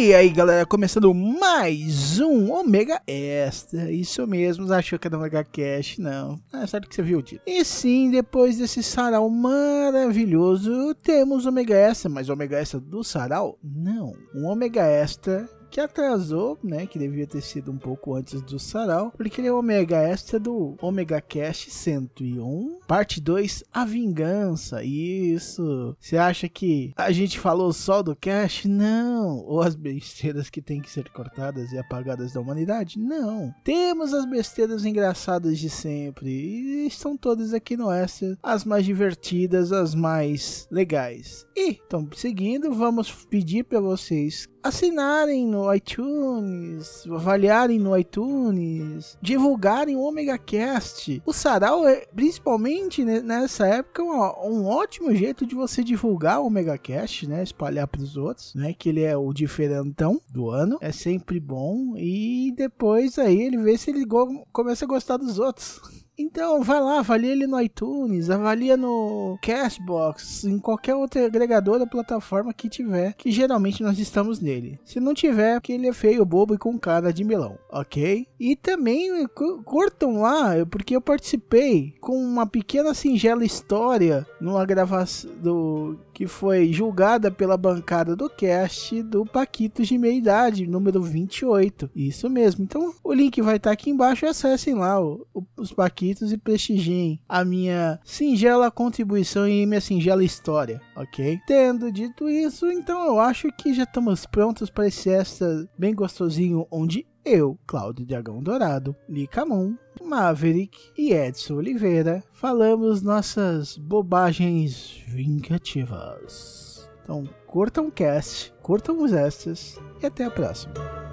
E aí galera, começando mais um Omega Extra. Isso mesmo, achou que era Omega Cash? Não, é certo que você viu o título. E sim, depois desse sarau maravilhoso, temos Omega Extra, mas Omega Extra do sarau? Não, um Omega Extra que atrasou, né? Que devia ter sido um pouco antes do sarau, porque ele é o Omega Extra do Omega Cash 101, parte 2, A Vingança. Isso. Você acha que a gente falou só do Cash? Não. Ou as besteiras que tem que ser cortadas e apagadas da humanidade? Não. Temos as besteiras engraçadas de sempre e estão todas aqui no Extra, as mais divertidas, as mais legais. E, então, seguindo, vamos pedir para vocês assinarem no iTunes, avaliarem no iTunes, divulgarem o Omega Cast. O Sarau é, principalmente nessa época, um, um, ótimo jeito de você divulgar o Omega Cast, né? Espalhar para os outros, né? Que ele é o diferentão do ano. É sempre bom. E depois aí ele vê se ele começa a gostar dos outros. Então, vai lá, avalia ele no iTunes, avalia no Castbox, em qualquer outro agregador da plataforma que tiver, que geralmente nós estamos nele. Se não tiver, porque ele é feio, bobo e com cara de melão, ok? E também curtam lá, porque eu participei com uma pequena singela história numa gravação do que foi julgada pela bancada do cast do Paquitos de Meia Idade, número 28. Isso mesmo. Então, o link vai estar tá aqui embaixo. Acessem lá o, o, os Paquitos e prestigiem a minha singela contribuição e minha singela história, ok? Tendo dito isso, então eu acho que já estamos prontos para esse extra bem gostosinho, onde eu, Cláudio Dragão Dourado, Licamon, Maverick e Edson Oliveira falamos nossas bobagens vingativas. Então, curtam o cast, curtam os extras e até a próxima.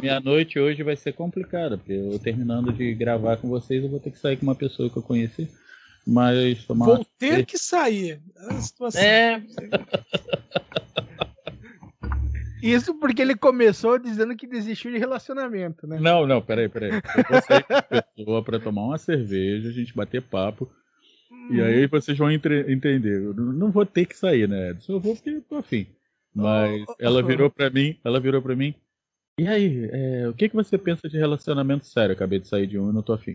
Minha noite hoje vai ser complicada, porque eu terminando de gravar com vocês, eu vou ter que sair com uma pessoa que eu conheci. Mas tomar Vou ter que sair. É. Isso porque ele começou dizendo que desistiu de relacionamento, né? Não, não, peraí, peraí. Eu vou sair com a pessoa pra tomar uma cerveja, a gente bater papo. Hum. E aí vocês vão entender. Eu não vou ter que sair, né? Eu vou porque tô afim. Mas oh, oh, ela virou pra mim, ela virou pra mim. E aí, é, o que, que você pensa de relacionamento sério? Acabei de sair de um e não tô afim.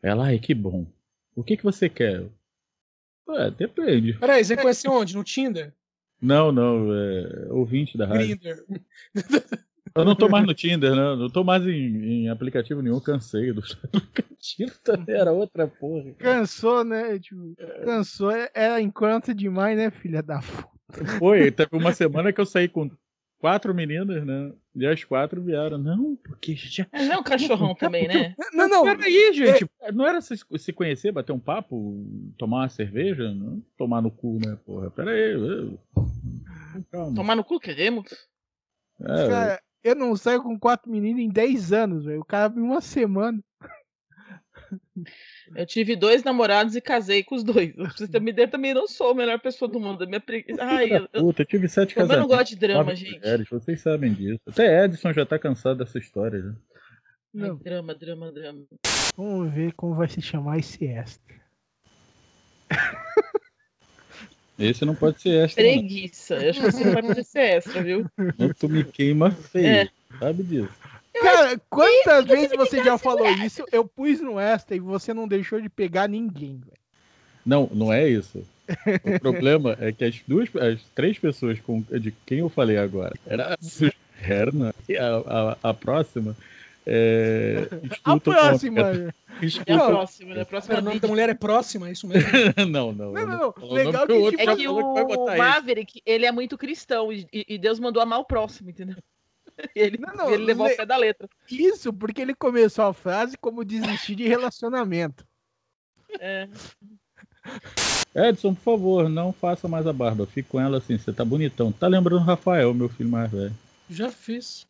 Ela, ai, que bom. O que, que você quer? É, depende. Peraí, você conhece onde? No Tinder? Não, não, é ouvinte da rádio. Grinder. Eu não tô mais no Tinder, né? Não tô mais em, em aplicativo nenhum, cansei do Tinder também era outra porra. Cansou, né? Tipo, cansou, era enquanto demais, né, filha da puta? Foi, teve uma semana que eu saí com quatro meninas, né? E as quatro vieram. Não, porque já. É, não é um cachorrão também, né? Não, não. Peraí, gente. É, não era se, se conhecer, bater um papo, tomar uma cerveja? Não tomar no cu, né, porra? Peraí. Calma. Tomar no cu, queremos? É, Cara, eu não saio com quatro meninas em dez anos, velho. O cara em uma semana. Eu tive dois namorados e casei com os dois. Você também, também não sou a melhor pessoa do mundo. Minha pre... Ai, eu, Puta, eu tive sete casamentos. Eu não gosto de drama, gente. Mulheres, vocês sabem disso. Até Edson já tá cansado dessa história. Já. Ai, drama, drama, drama. Vamos ver como vai se chamar esse extra. Esse não pode ser extra. Preguiça. Não. Eu acho que você não vai poder ser extra, viu? Tu me queima feio. É. Sabe disso. Cara, quantas vezes você já falou isso? Eu pus no extra e você não deixou de pegar ninguém, velho. Não, não é isso. O problema é que as duas, as três pessoas com, de quem eu falei agora era a Herna e a, a, a próxima. É, a próxima. É a próxima, né? A próxima o nome da mulher é próxima, é isso mesmo? não, não. Não, não, não. Legal que, tipo, é que o, o Maverick, ele é muito cristão e, e Deus mandou amar o próximo, entendeu? Ele, não, não, ele levou le... ao pé da letra. Isso, porque ele começou a frase como desistir de relacionamento. É. Edson, por favor, não faça mais a barba. Fique com ela assim, você tá bonitão. Tá lembrando o Rafael, meu filho mais velho. Já fiz.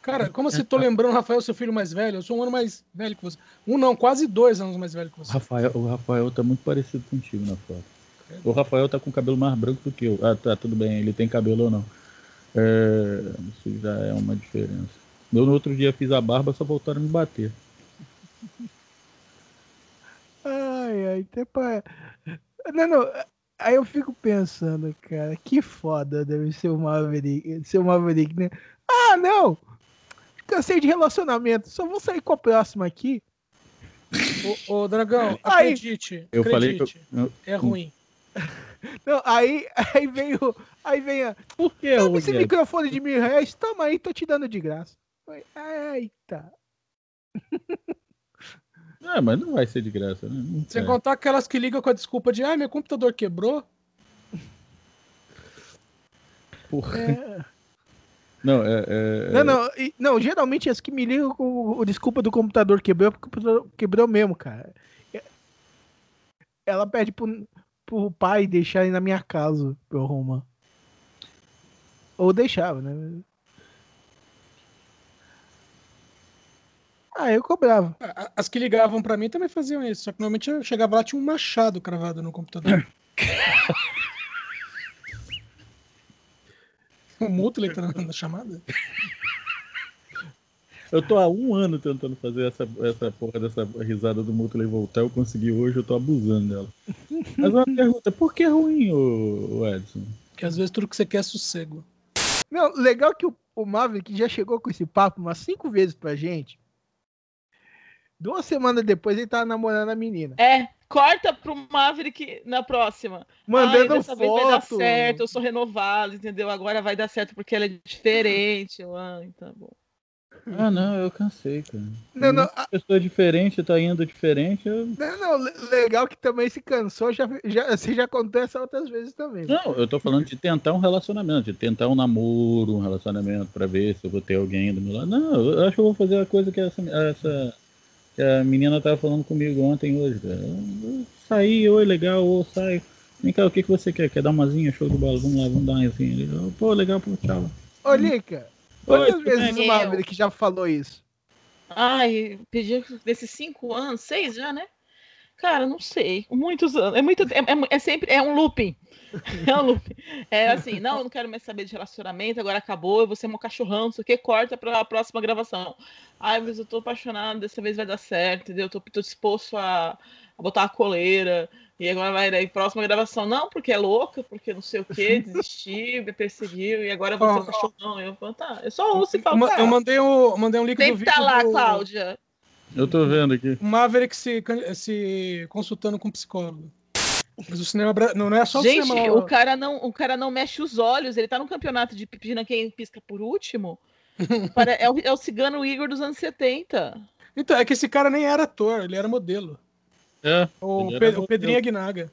Cara, como assim tô lembrando o Rafael, seu filho mais velho? Eu sou um ano mais velho que você. Um não, quase dois anos mais velho que você. Rafael, o Rafael tá muito parecido contigo na foto. O Rafael tá com o cabelo mais branco do que eu. Ah, tá, tudo bem, ele tem cabelo ou não. É, isso já é uma diferença. Eu no outro dia fiz a barba, só voltaram a me bater. Ai, ai, até pra... Não, não. Aí eu fico pensando, cara, que foda deve ser o Maverick, ser o Maverick, né? Ah, não! Cansei de relacionamento, só vou sair com a próxima aqui. Ô, ô Dragão, aí, acredite, eu acredite, falei eu... é ruim. Não, aí, aí veio, aí vem a... Por que é esse microfone de mil reais, toma aí, tô te dando de graça. Eita. Ah, mas não vai ser de graça, né? Não Sem contar aquelas que ligam com a desculpa de, ah, meu computador quebrou. Porra. É... Não, é, é, não, não, não, geralmente as que me ligam com o, desculpa do computador quebrou, porque o computador quebrou mesmo, cara. É, ela pede pro, pro pai deixar ir na minha casa pra eu arrumar. Ou deixava, né? Ah, eu cobrava. As que ligavam para mim também faziam isso, só que normalmente eu chegava lá tinha um machado cravado no computador. o Mutley tá na chamada? Eu tô há um ano tentando fazer essa, essa porra dessa risada do Mutley voltar. Eu consegui hoje, eu tô abusando dela. Mas uma pergunta: por que é ruim, o, Edson? Porque às vezes tudo que você quer é sossego. Não, legal que o, o Maverick já chegou com esse papo umas cinco vezes pra gente. Duas semanas depois ele tava namorando a menina. É, corta pro Maverick na próxima. Mandando Ai, dessa foto. vez vai dar certo, eu sou renovado, entendeu? Agora vai dar certo porque ela é diferente. Ah, tá bom. Ah, não, eu cansei, cara. Não, não, a... pessoa diferente tá indo diferente. Eu... Não, não, legal que também se cansou, já, já, assim, já acontece outras vezes também. Não, eu tô falando de tentar um relacionamento, de tentar um namoro, um relacionamento pra ver se eu vou ter alguém do meu lado. Não, eu acho que eu vou fazer a coisa que essa, essa que a menina tava falando comigo ontem, hoje, cara. Saí, oi, legal, ou sai. Vem cá, o que, que você quer? Quer dar uma zinha, show de bola? Vamos lá, vamos dar uma assim. Pô, legal, pô, tchau. Ô, Lica, quantas vezes o Maverick já falou isso? Ai, pedi desses cinco anos, seis já, né? Cara, não sei. Muitos anos. É muito é, é, é, sempre é um looping. É um looping. É assim, não, eu não quero mais saber de relacionamento, agora acabou, eu vou ser um cachorrão, não sei o que, corta pra próxima gravação. Ai, mas eu tô apaixonado, dessa vez vai dar certo, entendeu? Eu tô, tô disposto a, a botar a coleira. E agora vai daí, próxima gravação. Não, porque é louca, porque não sei o que, desistiu, me perseguiu, e agora eu vou ser um cachorrão. Eu falo, tá, eu só ouço e falo, tá. Eu mandei, o, mandei um link Sempre do vídeo. tá lá, do... Cláudia. Eu tô vendo aqui. O Maverick se, se consultando com um psicólogo. Mas o cinema não é só Gente, o cinema. Gente, o cara não, o cara não mexe os olhos. Ele tá no campeonato de pipina quem pisca por último. Para, é, o, é o cigano Igor dos anos 70. Então, é que esse cara nem era ator, ele era modelo. É. O, Pe o Pedrinho Aguinaga.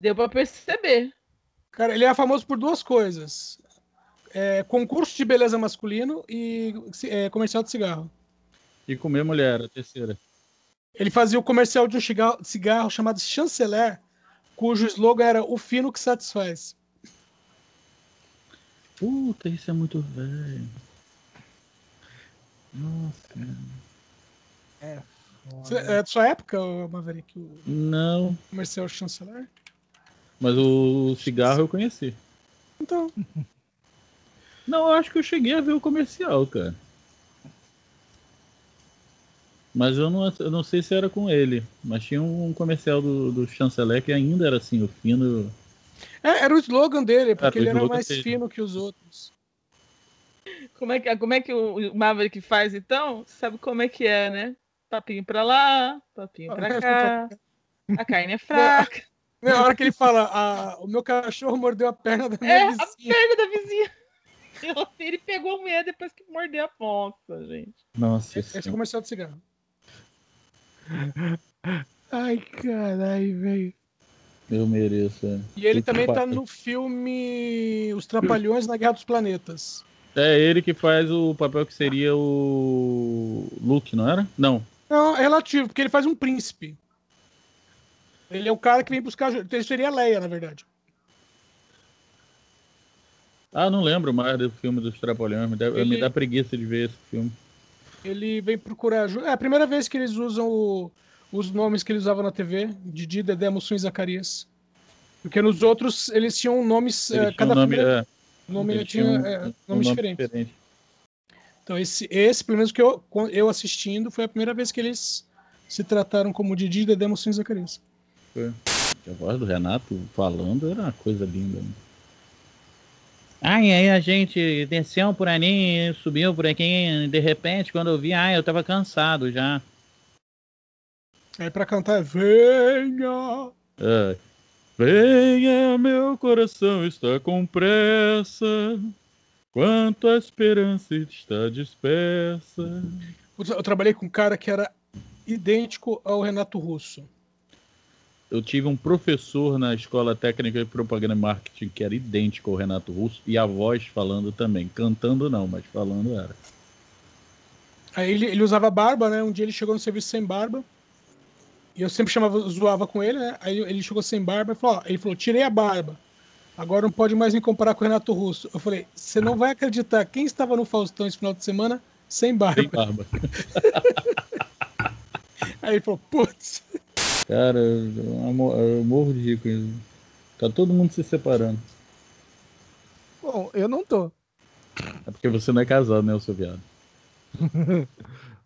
Deu pra perceber. Cara, ele é famoso por duas coisas: é, concurso de beleza masculino e é, comercial de cigarro. E comer mulher, a terceira. Ele fazia o comercial de um cigarro, cigarro chamado Chanceler, cujo slogan era o fino que satisfaz. Puta, isso é muito velho. Nossa. É. É de sua época, Maverick? O Não. Comercial Chanceler? Mas o cigarro eu conheci. Então. Não, eu acho que eu cheguei a ver o comercial, cara. Mas eu não, eu não sei se era com ele. Mas tinha um comercial do, do Chanceler que ainda era assim, o fino. É, era o slogan dele, porque ele era mais dele. fino que os outros. Como é que, como é que o Maverick faz então? Sabe como é que é, né? Papinho pra lá, papinho pra cá. A carne é fraca. Na hora que ele fala, ah, o meu cachorro mordeu a perna da minha é, vizinha. a perna da vizinha. Ele pegou medo depois que mordeu a ponta, gente. Nossa. Esse é comercial de cigarro. Ai, caralho, velho. Eu mereço, é. E ele também tá no filme Os Trapalhões na Guerra dos Planetas. É ele que faz o papel que seria o Luke, não era? Não. Não, é relativo, porque ele faz um príncipe. Ele é o cara que vem buscar. Ele seria a Leia, na verdade. Ah, não lembro mais do filme dos Trapalhões. Me dá, Ele- me dá preguiça de ver esse filme. Ele vem procurar ajuda. É a primeira vez que eles usam o- os nomes que eles usavam na TV: Didi, Dedé, Mussum e Zacarias. Porque nos outros eles tinham nomes. Ele eh, cada um nome, filme- é, nome tinha um- eh, um nome diferentes. diferente. Então, esse, esse, pelo menos que eu, eu assistindo, foi a primeira vez que eles se trataram como Didi, Dedé, Mussum e Zacarias. A voz do Renato falando era uma coisa linda. né? Ai, aí a gente desceu por ali, subiu por aqui, de repente, quando eu vi, ai, eu tava cansado já. Aí pra cantar é Venha! É. Venha, meu coração está com pressa, quanto a esperança está dispersa. Eu tra- Eu trabalhei com um cara que era idêntico ao Renato Russo. Eu tive um professor na escola técnica de propaganda e marketing que era idêntico ao Renato Russo e a voz falando também. Cantando não, mas falando era. Aí ele, ele usava barba, né? Um dia ele chegou no serviço sem barba. E eu sempre chamava, zoava com ele, né? Aí ele chegou sem barba e falou, ó, ele falou, tirei a barba. Agora não pode mais me comparar com o Renato Russo. Eu falei, você não vai acreditar quem estava no Faustão esse final de semana sem barba. Sem barba. Aí ele falou, putz. Cara, eu, eu morro de isso. Tá todo mundo se separando. Bom, eu não tô. É porque você não é casado, né, o seu viado?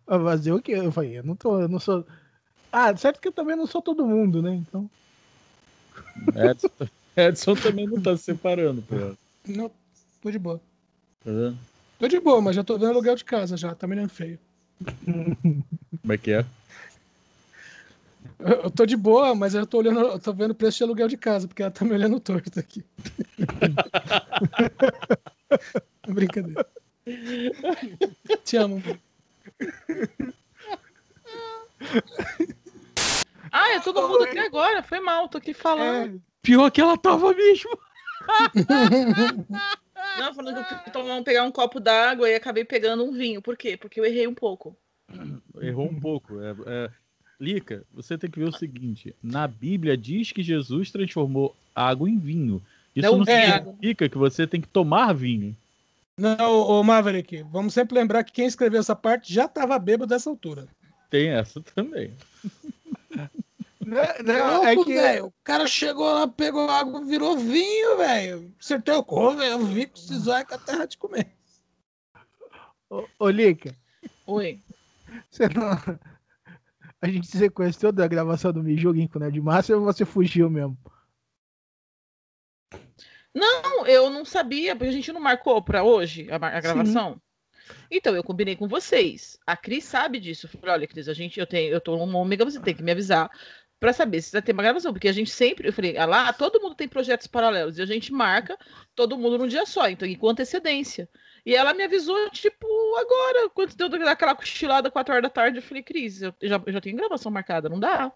Ah, Fazer o quê? Eu falei, eu não tô, eu não sou. Ah, certo que eu também não sou todo mundo, né? Então. Edson, Edson também não tá se separando, pô. Não, tô de boa. Tá vendo? Tô de boa, mas já tô vendo aluguel de casa já, tá me olhando feio. Como é que é? Eu, eu tô de boa, mas eu tô olhando, eu tô vendo o preço de aluguel de casa, porque ela tá me olhando torto aqui. Brincadeira. Te amo. Ah, é todo mundo aqui agora. Foi mal, tô aqui falando. É, pior que ela tava mesmo. Não, falando que eu fui tomar, pegar um copo d'água e acabei pegando um vinho. Por quê? Porque eu errei um pouco. Errou um pouco. É, é- Lica, você tem que ver o seguinte: na Bíblia diz que Jesus transformou água em vinho. Isso Não não, é significa que você tem que tomar vinho. Não, ô Maverick, vamos sempre lembrar que quem escreveu essa parte já tava bêbado dessa altura. Tem essa também. Não, não, é que. velho. O cara chegou lá, pegou água, virou vinho, velho. Acertei o corpo, velho. Eu vi que precisou é com a terra de comer. Ô, ô Lica, Oi. você não. A gente se sequestrou da gravação do Me Julguem com o Nerd Master ou você fugiu mesmo? Não, eu não sabia, porque a gente não marcou pra hoje a, a gravação. Então, eu combinei com vocês. A Cris sabe disso. Eu falei, olha, Cris, a gente, eu tenho, eu tô no ômega, você tem que me avisar pra saber se vai ter uma gravação. Porque a gente sempre, eu falei, ah lá, todo mundo tem projetos paralelos. E a gente marca todo mundo num dia só, então, com antecedência. E ela me avisou, tipo, agora, quando deu daquela cochilada, 4 horas da tarde, eu falei, Cris, eu já, eu já tenho gravação marcada, não dá.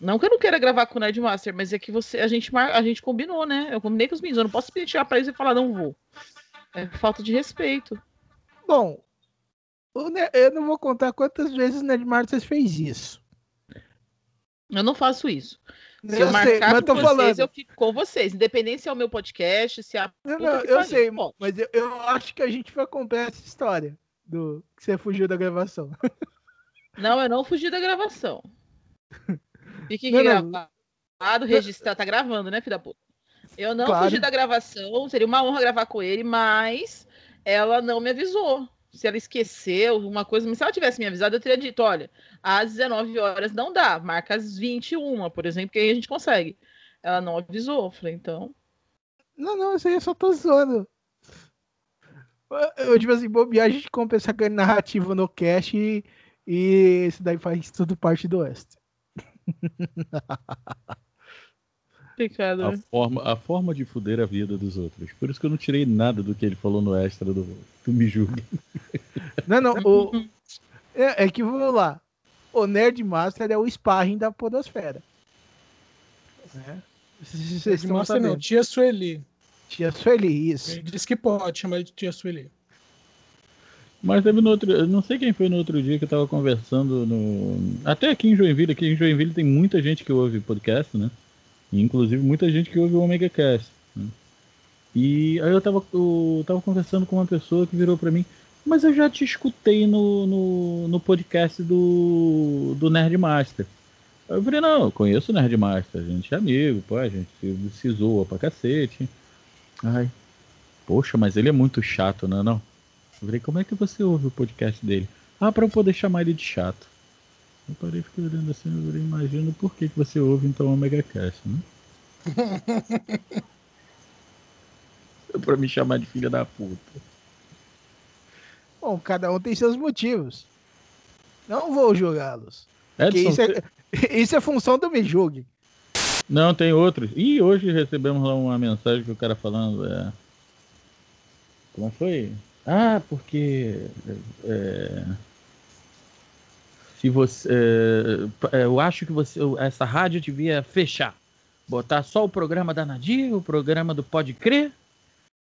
Não que eu não queira gravar com o Nerdmaster, mas é que você, a gente, a gente combinou, né? Eu combinei com os meninos, eu não posso pedir pra eles e falar, não vou. É falta de respeito. Bom, eu não vou contar quantas vezes o Nerd Master fez isso. Eu não faço isso. Se eu eu, sei, marcar mas com tô vocês, falando. eu fico com vocês. Independente se é o meu podcast, se é a. Não, não, eu pariu, sei, pode. mas eu, eu acho que a gente vai comprar essa história do que você fugiu da gravação. Não, eu não fugi da gravação. Fique Não, não. gravado, registrado. Tá gravando, né, filha da puta? Eu não Claro. fugi da gravação, seria uma honra gravar com ele, mas ela não me avisou. Se ela esqueceu uma coisa, mas se ela tivesse me avisado, eu teria dito: olha, às 19 horas não dá, marca às 21, por exemplo, que aí a gente consegue. Ela não avisou. Falei, então. Não, não, isso aí eu só tô zoando. Eu, tipo assim, bobear, a gente compra essa narrativa no cast e, e isso daí faz tudo parte do Oeste. Complicado, A né? forma, a forma de fuder a vida dos outros. Por isso que eu não tirei nada do que ele falou no extra do, do Me Julgue. Não, não, o, é, é que vamos lá. O Nerd Master é o sparring da podosfera. Né? Vocês estão Master não, tia Sueli. Tia Sueli, isso. Ele disse que pode chamar de tia Sueli. Mas teve no outro. Eu não sei quem foi no outro dia que eu tava conversando no. Até aqui em Joinville, aqui em Joinville tem muita gente que ouve podcast, né? Inclusive muita gente que ouve o Omega Cast. Né? E aí eu tava, eu tava conversando com uma pessoa que virou para mim, mas eu já te escutei no, no, no podcast do, do Nerdmaster. Eu falei, não, eu conheço o Nerdmaster, a gente é amigo, pô, a gente se, se zoa pra cacete. Ai, poxa, mas ele é muito chato, não é não? Eu falei, como é que você ouve o podcast dele? Ah, pra eu poder chamar ele de chato. Eu parei e fiquei olhando assim, eu imagino por que, que você ouve então o Omega Cast, né? pra me chamar de filha da puta. Bom, cada um tem seus motivos. Não vou julgá-los. Edson, Isso é, isso é função do Me Julgue. Não, tem outros. E hoje recebemos lá uma mensagem que o cara falando. É... Como foi? Ah, porque. é, Se você. é, Eu acho que você. Essa rádio devia fechar. Botar só o programa da Nadir, o programa do Pode Crer.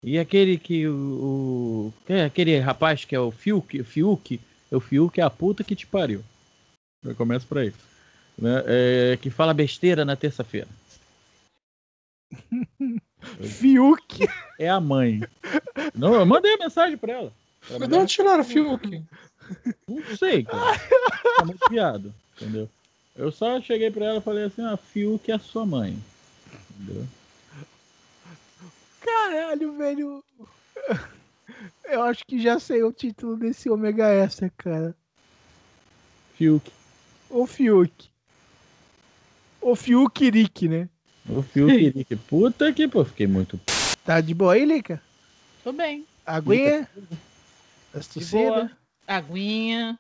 E aquele que o. o que é aquele rapaz que é o Fiuk, o Fiuk, o Fiuk é a puta que te pariu. Eu começo por aí. Né? É, que fala besteira na terça-feira. Fiuk. É a mãe. Não, eu mandei a mensagem pra ela. De onde tiraram o Fiuk? Não sei, cara. Tá muito piado, entendeu? Eu só cheguei pra ela e falei assim, ah, Fiuk é a sua mãe. Entendeu? Caralho, velho. Eu acho que já sei o título desse Omega Extra, cara. Fiuk. O Fiuk. O Fiuk Rick, né? O Fiuk, que puta que, pô, fiquei muito. Tá de boa aí, Lica? Tô bem. Aguinha? As tossidas? boa. Aguinha.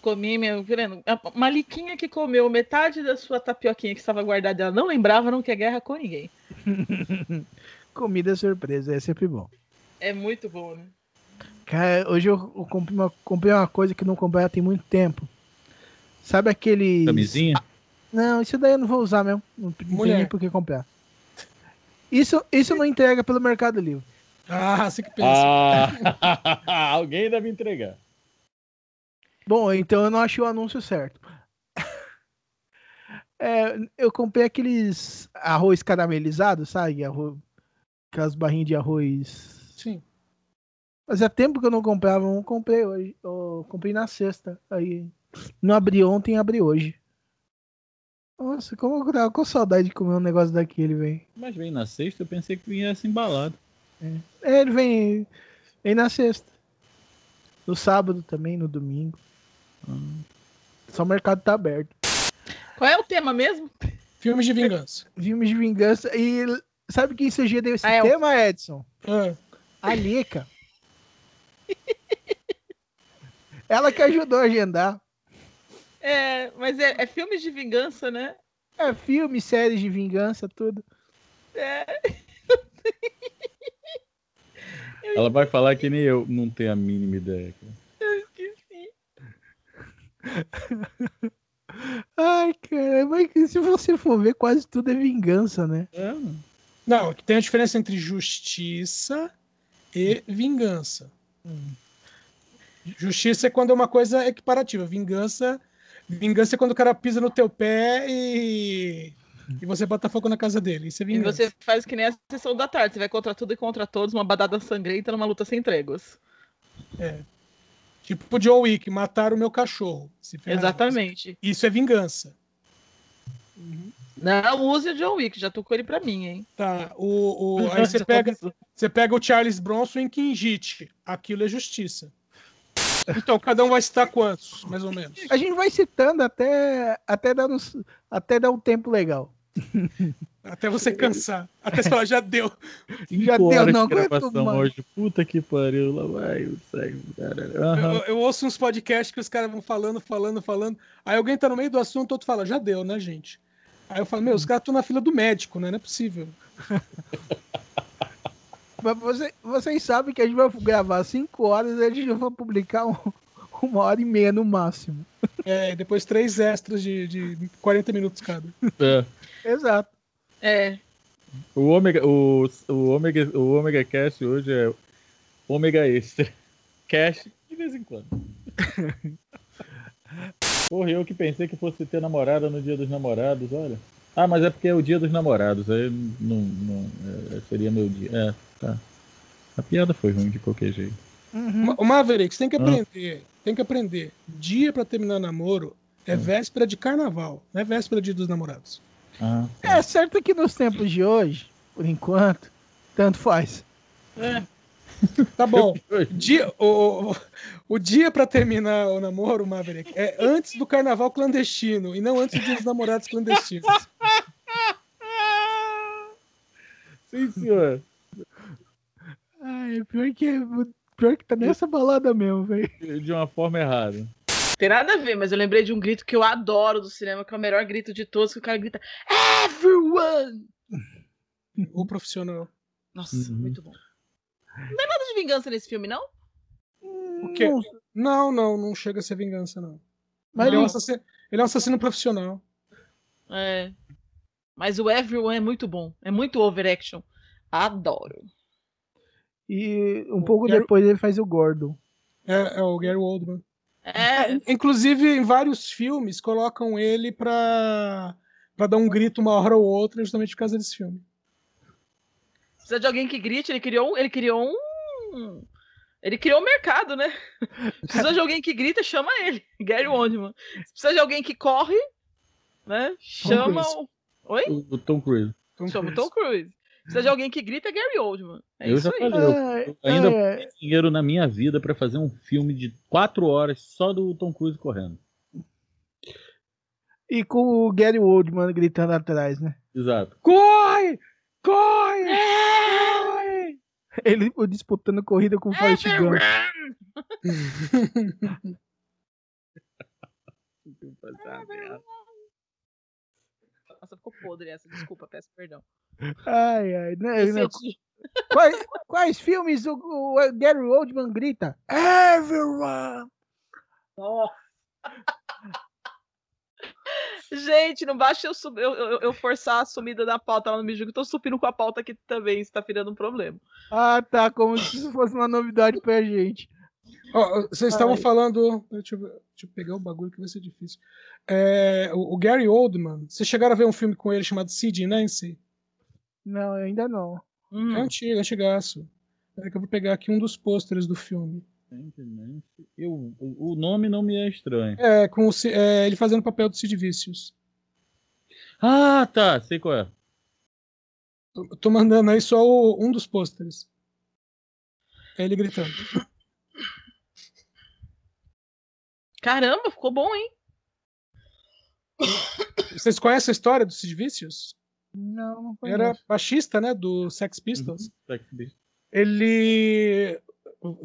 Comi meu. Vendo, a Maliquinha que comeu metade da sua tapioquinha que estava guardada, ela não lembrava, não quer guerra com ninguém. Comida surpresa, é sempre bom. É muito bom, né? Cara, hoje eu, eu comprei, uma, comprei uma coisa que não comprei tem muito tempo. Sabe aquele. Camisinha? Não, isso daí eu não vou usar mesmo. Não tem Mulher. nem por que comprar. Isso, isso não entrega pelo Mercado Livre. Ah, você que pensa. Ah, alguém deve entregar. Bom, então eu não achei o anúncio certo. É, eu comprei aqueles arroz caramelizado, sabe? Arroz, aquelas barrinhas de arroz. Sim. Fazia tempo que eu não comprava, não comprei hoje. Eu comprei na sexta. Aí não abri ontem, abri hoje. Nossa, como eu tava com saudade de comer um negócio daquele, velho. Mas vem na sexta, eu pensei que vinha essa embalado. É, ele vem, vem na sexta. No sábado também, no domingo. Só o mercado tá aberto. Qual é o tema mesmo? Filmes de vingança. Filmes de vingança. E sabe quem sugeriu esse Ah, é o- tema, Edson? Ah, A Lica. Ela que ajudou a agendar. É, mas é, é filmes de vingança, né? É filme, séries de vingança, tudo. É. Ela vai falar que nem eu não tenho a mínima ideia. cara. Ai, cara, mas que se você for ver, quase tudo é vingança, né? É, Não, tem a diferença entre justiça e vingança. Justiça é quando é uma coisa equiparativa. Vingança, vingança é quando o cara pisa no teu pé e, e você bota fogo na casa dele. Isso é E vingança. você faz que nem a sessão da tarde. Você vai contra tudo e contra todos, uma badada sangrenta numa luta sem tréguas. Tipo o John Wick, mataram o meu cachorro. Se ferraram. Exatamente. Isso é vingança. Não use o John Wick, já tocou ele pra mim, hein? Tá, o, o- aí você pega, você pega o Charles Bronson em Kinjite. Aquilo é justiça. Então, cada um vai citar quantos, mais ou menos? A gente vai citando até, até, dar, até dar um tempo legal. Até você cansar. Até você falar, já deu. Já deu, não aguento mais. hoje. Puta que pariu. Lá vai caralho. Eu, eu ouço uns podcasts que os caras vão falando, falando, falando. Aí alguém tá no meio do assunto, outro fala, já deu, né, gente? Aí eu falo, meu, os caras estão na fila do médico, né? Não é possível. Mas você- vocês sabem que a gente vai gravar 5 horas e a gente vai publicar um- uma hora e meia no máximo. É, depois três extras de, de 40 minutos cada. É. Exato. É, O Ômega, o, o Ômega, o Ômega Cast hoje é Ômega Extra. Cast de vez em quando. Porra, eu que pensei que fosse ter namorada no dia dos namorados, olha. Ah, mas é porque é o dia dos namorados, aí não, não é, seria meu dia. É, tá. A piada foi ruim de qualquer jeito. Uhum. O Maverick, você tem que Ah. aprender. Tem que aprender. Dia pra terminar namoro é véspera de carnaval, não é véspera de dia dos namorados. Ah, É certo que nos tempos de hoje, por enquanto, tanto faz. Tá bom. Dia, o, o, dia pra terminar o namoro, Maverick, é antes do carnaval clandestino e não antes dos namorados clandestinos. Sim, senhor. Ai, pior que, pior que tá nessa balada mesmo, velho. De uma forma errada. Tem nada a ver, mas eu lembrei de um grito que eu adoro do cinema, que é o melhor grito de todos, que o cara grita Everyone! O profissional. Nossa, Uhum. muito bom. Não tem nada de vingança nesse filme, não? O quê? Não, Não, não, não chega a ser vingança, não. Mas ele, é um não- assassino, ele é um assassino profissional. É. Mas o Everyone é muito bom. É muito overaction. Adoro. E um pouco Quero- depois ele faz o Gordon. É, é o Gary Oldman. É. Inclusive, em vários filmes, colocam ele pra, pra dar um grito uma hora ou outra, justamente por causa desse filme. Precisa de alguém que grite. Ele criou, um- ele criou um. Ele criou um mercado, né? Precisa de alguém que grita, chama ele. Gary Oldman. Precisa de alguém que corre, né? Chama o. Oi? O, o Tom Cruise. Tom Chama o Cruise. Tom Cruise. Precisa de alguém que grita, é Gary Oldman. É Eu isso já aí. falei. Eu- Ai, ainda ai, tenho dinheiro na minha vida pra fazer um filme de quatro horas só do Tom Cruise correndo. E com o Gary Oldman gritando atrás, né? Exato. Corre! Corre! Corre! Ele disputando corrida com o Forrest Gump. Nossa, ficou podre essa. Desculpa, peço perdão. Ai, ai. Né, Quais, quais filmes o, o Gary Oldman grita? Everyone! Nossa. Gente, não basta eu, sub- eu, eu- eu forçar a sumida da pauta lá no Mijugo, tô subindo com a pauta aqui também, isso tá virando um problema. Ah, tá. Como se isso fosse uma novidade pra gente. Ó, vocês estavam falando. Deixa eu, deixa eu pegar o bagulho que vai ser difícil. É, o, o Gary Oldman, vocês chegaram a ver um filme com ele chamado Sid Nancy? Não, ainda não. Hum. É antigo, antigaço. Peraí que eu vou pegar aqui um dos pôsteres do filme. Eu, o nome não me é estranho. É, com o, é, ele fazendo o papel do Sid Vicious. Ah, tá. Sei qual é. Eu tô mandando aí só o- um dos pôsteres. É ele gritando. Caramba, ficou bom, hein? Vocês conhecem a história do Sid Vicious? Não, não Era conheço. baixista, né, do Sex Pistols. Sex Beast. Ele.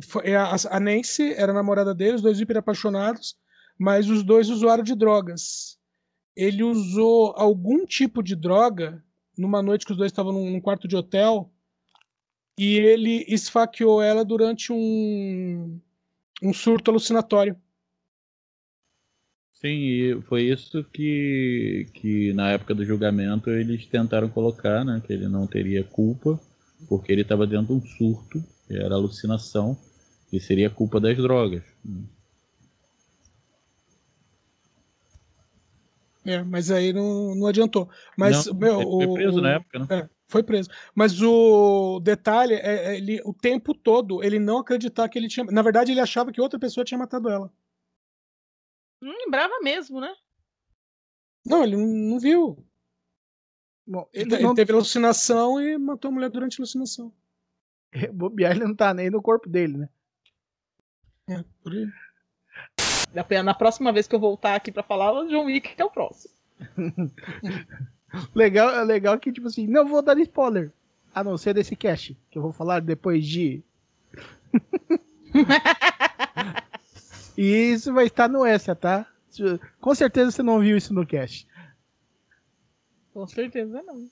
foi- A, a Nancy era namorada dele, os dois hiper apaixonados, mas os dois usuários de drogas. Ele usou algum tipo de droga numa noite que os dois estavam num, num quarto de hotel e ele esfaqueou ela durante um, um surto alucinatório. Sim, e foi isso que, que na época do julgamento eles tentaram colocar, né? Que ele não teria culpa, porque ele estava dentro de um surto, que era alucinação, e seria culpa das drogas. É, mas aí não, não adiantou. Mas, Não, meu, ele foi preso o- na época, né? É, foi preso. Mas o detalhe é, é ele, o tempo todo ele não acreditar que ele tinha. Na verdade, ele achava que outra pessoa tinha matado ela. Não lembrava mesmo, né? Não, ele não, não viu. Bom, Ele, ele ele não, teve alucinação e matou a mulher durante a alucinação. bobear, ele não tá nem no corpo dele, né? É, por aí. Pena, Na próxima vez que eu voltar aqui pra falar, o John Wick que é o próximo. Legal, é legal que, tipo assim, não vou dar spoiler. A não ser desse cast, que eu vou falar depois de. e isso vai estar no extra, tá? Com certeza você não viu isso no cast. Com certeza não.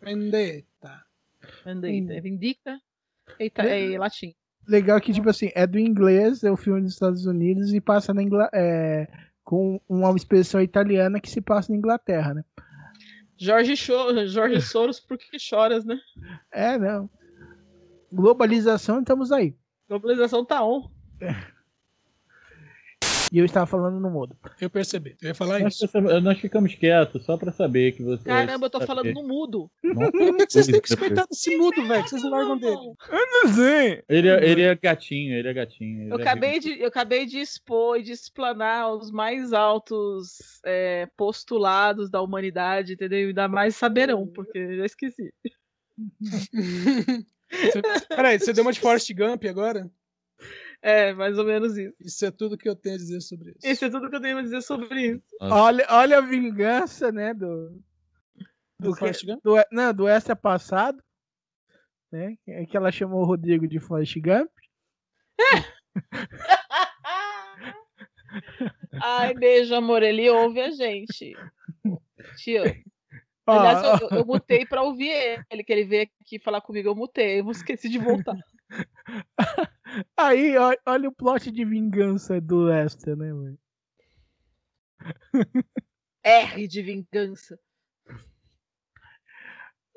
Vendetta. Vendetta. É Vindica. Eita, é latim. Legal que, tipo assim, é do inglês, é o filme dos Estados Unidos e passa na Ingla é, com uma expressão italiana que se passa na Inglaterra, né? Jorge, Cho Jorge Soros, por que choras, né? É, não. Globalização, estamos aí. Globalização tá on. E eu estava falando no mudo. Eu percebi. Eu ia falar Nós, isso. percebe- nós ficamos quietos só pra saber que você. Caramba, eu tô saber. falando no mudo. Vocês têm que coitar desse mudo, velho? Vocês não largam dele. Sim. Ele, é- ele é gatinho, ele é gatinho. ele Eu é acabei, de, eu acabei de expor e de explanar os mais altos é, postulados da humanidade, entendeu? E ainda mais saberão, porque eu já esqueci. Você- Peraí, você deu uma de Forrest Gump agora? É, mais ou menos isso. Isso é tudo que eu tenho a dizer sobre isso. Isso é tudo que eu tenho a dizer sobre isso. Olha, olha a vingança, né, do... Do Do, que- Forrest Gump? do, não, do extra passado, né, é que ela chamou o Rodrigo de Forrest Gump. Ai, beijo, amor. Ele ouve a gente. Ó, Aliás, eu, eu, eu mutei pra ouvir ele, que ele veio aqui falar comigo. Eu mutei, eu esqueci de voltar. aí, olha o plot de vingança do Lester, né, velho? R de vingança.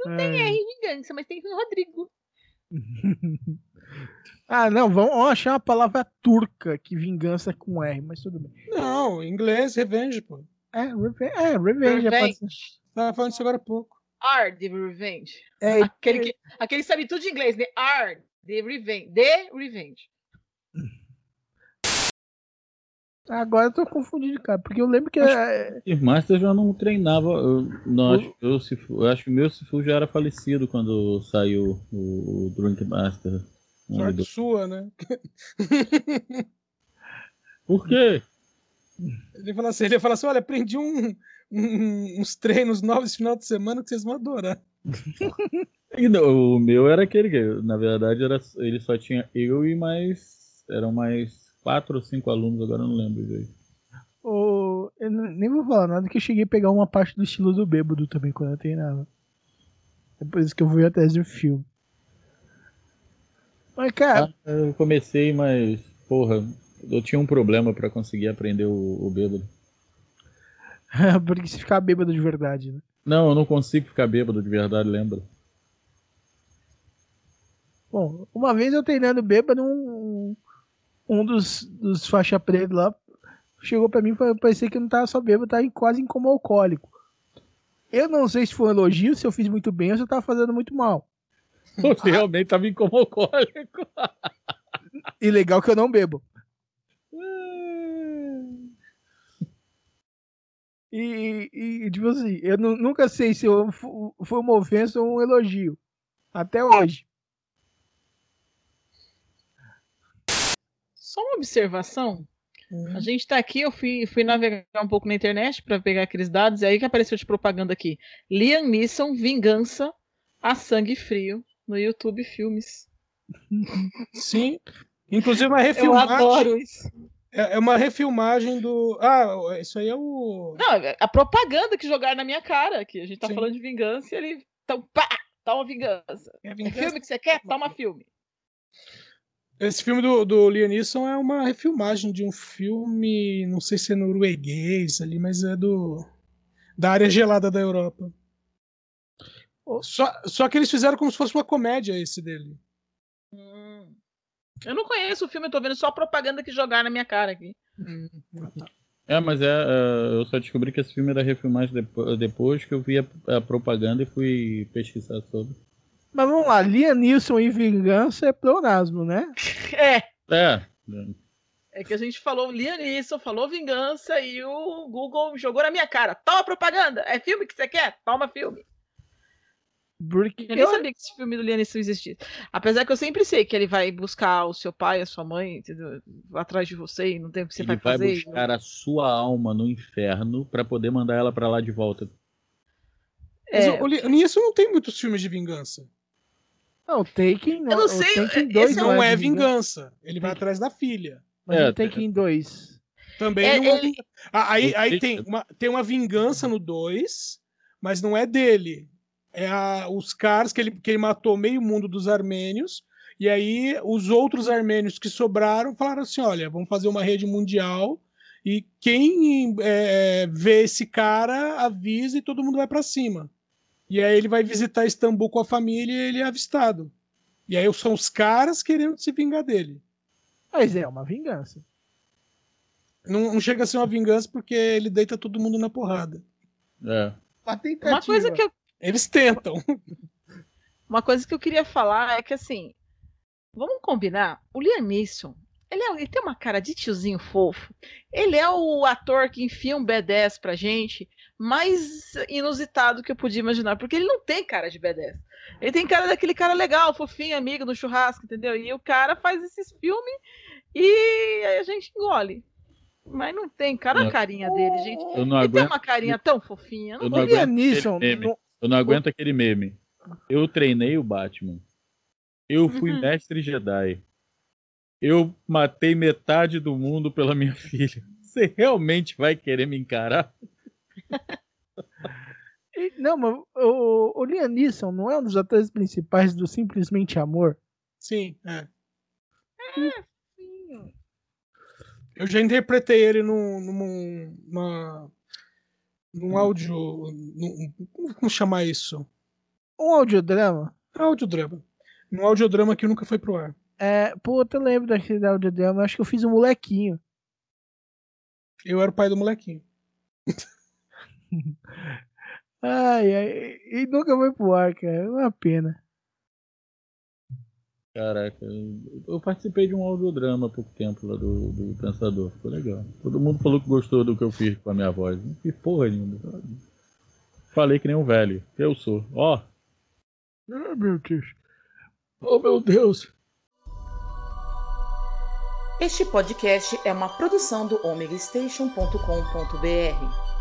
Ai. R de vingança, mas tem o Rodrigo. ah, não, vamos, vamos achar uma palavra turca que vingança é com R, mas tudo bem. Não, em inglês, revenge, pô. É, reve é revenge. é ser. Tava falando isso agora há pouco. R de revenge. É, Aquele que, aquele que sabe tudo de inglês, né? R de revenge. De revenge. Agora eu tô confundido, cara, porque eu lembro que é, E Master já não treinava. Eu, não, acho, eu, Sifu- eu acho que o meu Sifu já era falecido quando saiu o, o Drunk Master. Sorte sua, né? Por quê? Ele fala assim, ele fala assim, olha, aprendi um- um- uns treinos novos esse final de semana que vocês vão adorar. E não, o meu era aquele que, na verdade, era, ele só tinha eu e mais. Eram mais quatro ou cinco alunos, agora eu não lembro direito. o, eu nem vou falar nada que eu cheguei a pegar uma parte do estilo do bêbado também quando eu treinava. É por isso que eu fui atrás do filme. Mas, cara, Ah, eu comecei, mas, porra, eu tinha um problema pra conseguir aprender o, o bêbado. porque se ficar bêbado de verdade, né? Não, eu não consigo ficar bêbado de verdade, lembra? Bom, uma vez eu treinando bêbado, um, um dos, dos faixa preta lá chegou pra mim e falou, parecia que eu não tava só bêbado, tava quase em como alcoólico. Eu não sei se foi um elogio, se eu fiz muito bem ou se eu tava fazendo muito mal. Você realmente tava em como alcoólico. E legal que eu não bebo. E, e, tipo assim, eu nu- nunca sei se eu, foi uma ofensa ou um elogio. Até hoje. Só uma observação. A gente tá aqui, eu fui, fui navegar um pouco na internet para pegar aqueles dados, e aí que apareceu de propaganda aqui. Liam Neeson, Vingança a Sangue Frio, no YouTube Filmes. Sim. Inclusive uma Eu refilmagem. adoro isso. É é uma refilmagem do. Ah, isso aí é o. Não, a propaganda que jogaram na minha cara aqui. A gente tá Sim. falando de vingança e ele. Então, pá! Toma vingança. É É vingança. filme que você quer? Toma filme. Esse filme do, do Liam Neeson é uma refilmagem de um filme, não sei se é norueguês ali, mas é do da área gelada da Europa. Só, só que eles fizeram como se fosse uma comédia esse dele. Hum. Eu não conheço o filme, eu tô vendo só a propaganda que jogaram na minha cara aqui. É, mas é, é, eu só descobri que esse filme era refilmagem depo- depois que eu vi a, a propaganda e fui pesquisar sobre. Mas vamos lá, Liam Nilson e Vingança é pleonasmo, né? É, É, é que a gente falou Liam Neeson, falou vingança e o Google jogou na minha cara. Toma propaganda! É filme que você quer? Toma filme. Porque Eu nem sabia que esse filme do Liam Neeson existia. Apesar que eu sempre sei que ele vai buscar o seu pai, a sua mãe, entendeu? atrás de você e não tem o que você ele vai vai fazer. buscar a sua alma no inferno pra poder mandar ela pra lá de volta. Mas É, o, o Liam não tem muitos filmes de vingança. Não, o Taken não. Eu não o sei, Taken esse 2 Não, é de vingança. Ele vai atrás da filha. Mas É, o Taken 2. Também É, não é ele- vingança. Ah, Aí, aí tem, uma, tem uma vingança no 2, mas não é dele. É a- os caras que ele, que ele matou meio mundo dos armênios. E aí os outros armênios que sobraram falaram assim: olha, vamos fazer uma rede mundial. E quem é, vê esse cara avisa e todo mundo vai pra cima. E aí ele vai visitar Istambul com a família e ele é avistado. E aí são os caras querendo se vingar dele. Mas é uma vingança. Não, não chega a ser uma vingança porque ele deita todo mundo na porrada. É. Uma coisa que eu, Eles tentam. uma coisa que eu queria falar é que assim, vamos combinar, o Liam Neeson, ele, é- ele tem uma cara de tiozinho fofo. Ele é o ator que enfia um B10 pra gente mais inusitado que eu podia imaginar, porque ele não tem cara de B10. Ele tem cara daquele cara legal, fofinho, amigo no churrasco, entendeu? E o cara faz esses filmes e aí a gente engole. Mas não tem cara a carinha dele, gente. Eu não Ele tem uma carinha tão fofinha. Não Eu O não Liam aguento Neeson. não- Eu não aguento aquele meme. Eu treinei o Batman. Eu fui Uhum. mestre Jedi. Eu matei metade do mundo pela minha filha. Você realmente vai querer me encarar? E- Não, mas o, o Liam Neeson não é um dos atores principais do Simplesmente Amor? Sim, é. Sim. Eu já interpretei ele num, num, numa, num áudio. Num, como chamar isso? Um audiodrama? Audiodrama. Num audiodrama que nunca foi pro ar. É, puta, eu lembro daquele audiodrama. Acho que eu fiz um molequinho. Eu era o pai do molequinho. Ai, ai, e nunca foi pro ar, cara. É uma pena. Caraca, eu- participei de um audiodrama há pouco tempo lá do, do Pensador. Ficou legal. Todo mundo falou que gostou do que eu fiz com a minha voz. Não fiz porra nenhuma. Falei que nem um velho. Eu sou. Ó, Ah, meu Deus. Oh, meu Deus. Este podcast é uma produção do omegastation.com.br.